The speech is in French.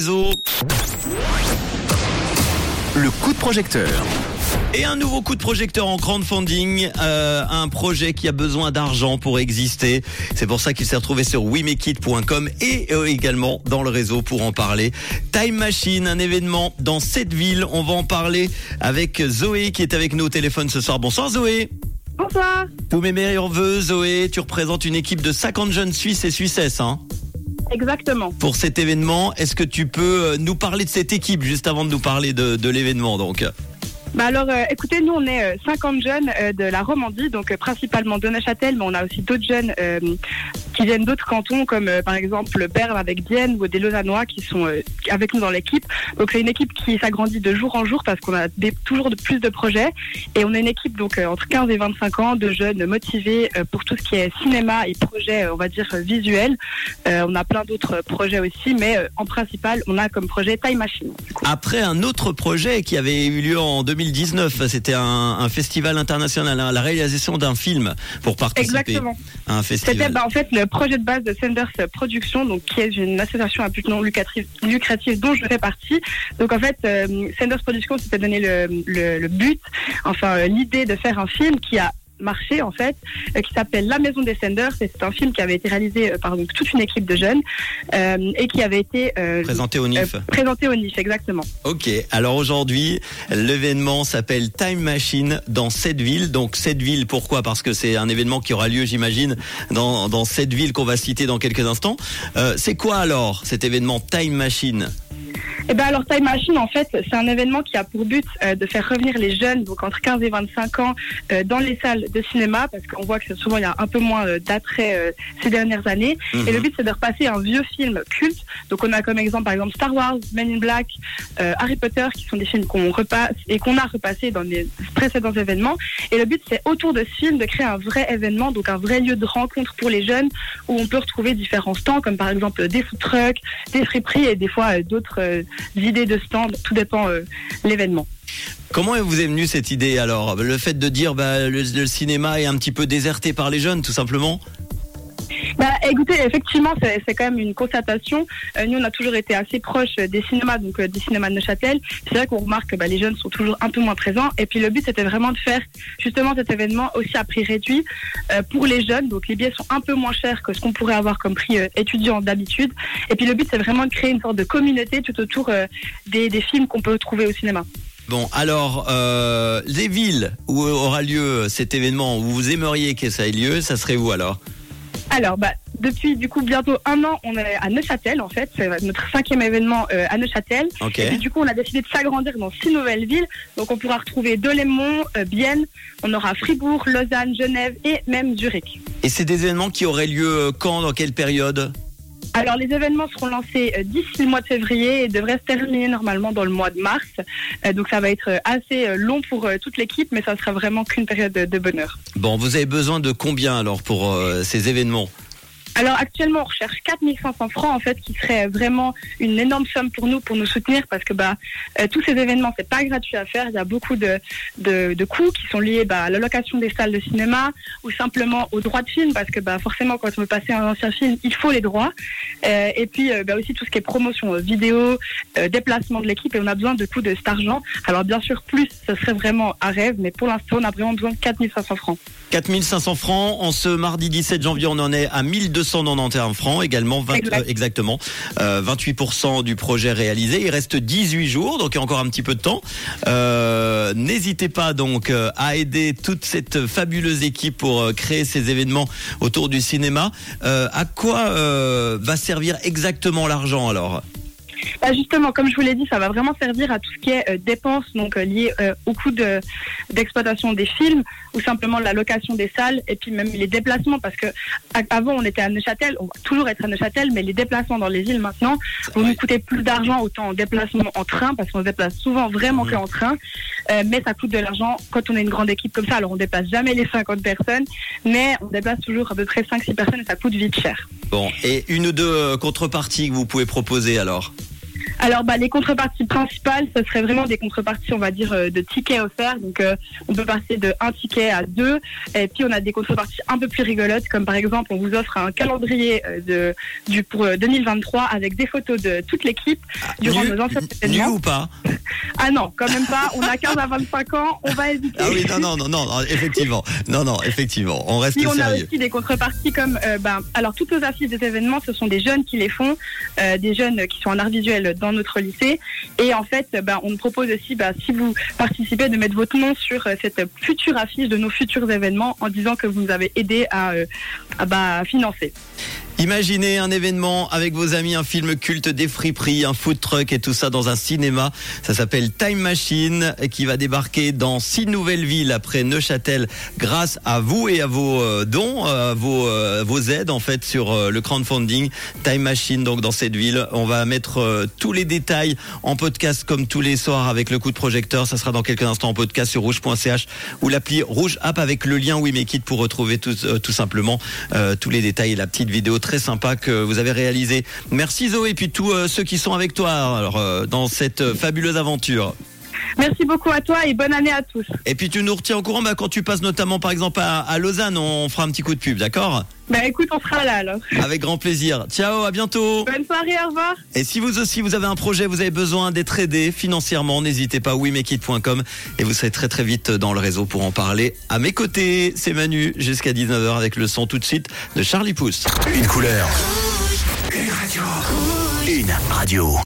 réseau. Le coup de projecteur. Et un nouveau coup de projecteur en crowdfunding, euh, un projet qui a besoin d'argent pour exister. C'est pour ça qu'il s'est retrouvé sur wemekit.com et euh, également dans le réseau pour en parler. Time Machine, un événement dans cette ville. On va en parler avec Zoé qui est avec nous au téléphone ce soir. Bonsoir Zoé. Bonsoir. Tous mes meilleurs voeux Zoé. Tu représentes une équipe de 50 jeunes Suisses et Suissesses. Hein Exactement. pour cet événement. Est-ce que tu peux euh, nous parler de cette équipe juste avant de nous parler de, de l'événement donc? Bah alors, euh, écoutez, nous, on est euh, 50 jeunes euh, de la Romandie, donc euh, principalement de Neuchâtel, mais on a aussi d'autres jeunes euh, qui viennent d'autres cantons, comme euh, par exemple Berne avec Bienne ou des Lausannois qui sont euh, avec nous dans l'équipe. Donc c'est une équipe qui s'agrandit de jour en jour parce qu'on a toujours de plus de projets. Et on est une équipe donc euh, entre 15 et 25 ans de jeunes motivés euh, pour tout ce qui est cinéma et projets, euh, on va dire, euh. Euh, on a plein d'autres projets aussi, mais euh, en principal, on a comme projet Time Machine. Après un autre projet qui avait eu lieu en 2019, c'était un, un festival international, hein, la réalisation d'un film pour participer Exactement. à un C'était festival. bah, en fait le projet de base de Senders Productions, donc qui est une association à but non lucratif, lucratif dont je fais partie. Donc en fait, euh, Senders Productions s'était donné le, le, le but, enfin euh, l'idée de faire un film qui a marché en fait, euh, qui s'appelle La Maison des Senders. C'est un film qui avait été réalisé euh, par donc, toute une équipe de jeunes euh, et qui avait été Présenté au NIF. présenté au NIF, exactement. Ok, alors aujourd'hui, l'événement s'appelle Time Machine dans cette ville. Donc cette ville, pourquoi? Parce que c'est un événement qui aura lieu, j'imagine, dans, dans cette ville qu'on va citer dans quelques instants. C'est quoi alors cet événement Time Machine? Eh ben alors Time Machine en fait c'est un événement qui a pour but euh, de faire revenir les jeunes donc entre 15 et 25 ans euh, dans les salles de cinéma parce qu'on voit que souvent il y a un peu moins euh, d'attrait euh, ces dernières années. Mhm. et le but c'est de repasser un vieux film culte. Donc on a comme exemple par exemple Star Wars, Men in Black, euh, Harry Potter qui sont des films qu'on repasse et qu'on a repassé dans les précédents événements. Et le but c'est autour de ce film de créer un vrai événement donc un vrai lieu de rencontre pour les jeunes où on peut retrouver différents stands comme par exemple des food trucks, des friperies et des fois euh, d'autres euh, idées de stands, tout dépend euh, l'événement. Comment vous est venue cette idée alors? Le fait de dire bah, le, le cinéma est un petit peu déserté par les jeunes, tout simplement? Bah, écoutez, effectivement, c'est quand même une constatation. Euh, nous, on a toujours été assez proches des cinémas, donc euh, des cinémas de Neuchâtel. C'est vrai qu'on remarque que bah, les jeunes sont toujours un peu moins présents. Et puis le but, c'était vraiment de faire justement cet événement aussi à prix réduit euh, pour les jeunes. Donc les billets sont un peu moins chers que ce qu'on pourrait avoir comme prix euh, étudiant d'habitude. Et puis le but, c'est vraiment de créer une sorte de communauté tout autour des, films qu'on peut trouver au cinéma. Bon, alors, les villes où aura lieu cet événement, où vous aimeriez que ça ait lieu, ça serait où alors? Alors, bah, depuis du coup bientôt un an, on est à Neuchâtel en fait. C'est notre cinquième événement euh, à Neuchâtel. Et puis du coup, on a décidé de s'agrandir dans six nouvelles villes. Donc, on pourra retrouver Delémont, euh, Bienne, on aura Fribourg, Lausanne, Genève et même Zurich. Et c'est des événements qui auraient lieu euh, quand, dans quelle période? Alors, les événements seront lancés euh, d'ici le mois de février et devraient se terminer normalement dans le mois de mars. Euh, donc, ça va être euh, assez long pour toute l'équipe, mais ça sera vraiment qu'une période de, bonheur. Bon, vous avez besoin de combien alors pour ces événements? Alors actuellement, on recherche 4500 francs en fait, qui serait vraiment une énorme somme pour nous, pour nous soutenir, parce que bah euh, tous ces événements, c'est pas gratuit à faire. Il y a beaucoup de, de, coûts qui sont liés bah, à l'allocation des salles de cinéma ou simplement aux droits de film, parce que bah forcément, quand on veut passer un ancien film, il faut les droits. Euh, et puis euh, bah, aussi tout ce qui est promotion vidéo, déplacement de l'équipe, et on a besoin de coûts de cet argent. Alors bien sûr, plus, ce serait vraiment un rêve, mais pour l'instant, on a vraiment besoin de 4500 francs. 4500 francs. En ce mardi 17 janvier, on en est à 1291 francs. Également, 20, Exact. euh, exactement. Euh, 28% du projet réalisé. Il reste 18 jours, donc il y a encore un petit peu de temps. Euh, N'hésitez pas donc euh, à aider toute cette fabuleuse équipe pour euh, créer ces événements autour du cinéma. Euh, à quoi euh, va servir exactement l'argent alors? Bah, justement, comme je vous l'ai dit, ça va vraiment servir à tout ce qui est euh, dépenses donc euh, liées euh, au coût de d'exploitation des films ou simplement la location des salles et puis même les déplacements parce que avant on était à Neuchâtel, on va toujours être à Neuchâtel, mais les déplacements dans les villes maintenant vont nous coûter plus d'argent autant en déplacement en train parce qu'on se déplace souvent vraiment Mhm. que en train, Euh, mais ça coûte de l'argent quand on est une grande équipe comme ça. Alors on déplace jamais les 50 personnes, mais on déplace toujours à peu près 5-6 personnes et ça coûte vite cher. Bon, et une ou deux contreparties que vous pouvez proposer alors? Alors, bah, les contreparties principales, ce serait vraiment des contreparties, on va dire, euh, de tickets offerts. Donc, euh, on peut passer de un ticket à deux. Et puis, on a des contreparties un peu plus rigolotes, comme par exemple, on vous offre un calendrier euh, de, du, pour euh, 2023 avec des photos de toute l'équipe durant Nu- nos anciens événements. ou pas Ah non, quand même pas. On a 15 à 25 ans, on va éviter. Ah oui, non, non, non, non, non, effectivement. Non, non, effectivement. On reste Puis on a sérieux. aussi des contreparties comme, euh, ben, alors toutes nos affiches des événements, ce sont des jeunes qui les font, euh, des jeunes qui sont en art visuel dans notre lycée. Et en fait, ben, on propose aussi, ben, si vous participez, de mettre votre nom sur euh, cette future affiche de nos futurs événements en disant que vous nous avez aidé à, euh, bah, financer. Imaginez un événement avec vos amis, un film culte des friperies, un food truck et tout ça dans un cinéma. Ça s'appelle Time Machine qui va débarquer dans six nouvelles villes après Neuchâtel grâce à vous et à vos euh, dons, euh, vos, euh, vos aides en fait sur le crowdfunding. Time Machine donc dans cette ville. On va mettre tous les détails en podcast comme tous les soirs avec le coup de projecteur. Ça sera dans quelques instants en podcast sur rouge.ch ou l'appli Rouge App avec le lien We Make It pour retrouver tout, simplement tous les détails et la petite vidéo sympa que vous avez réalisée. Merci Zoé et puis tous euh, ceux qui sont avec toi alors, euh, dans cette euh, fabuleuse aventure. Merci beaucoup à toi et bonne année à tous. Et puis tu nous retiens au courant bah, quand tu passes notamment par exemple à, à Lausanne, on fera un petit coup de pub, d'accord? Ben écoute, on sera là alors. Avec grand plaisir. Ciao, à bientôt. Bonne soirée, au revoir. Et si vous aussi vous avez un projet, vous avez besoin d'être aidé financièrement, n'hésitez pas wemekit.com et vous serez très très vite dans le réseau pour en parler. À mes côtés, c'est Manu jusqu'à 19h avec le son tout de suite de Charlie Pousse. Une couleur. Une radio. Une radio.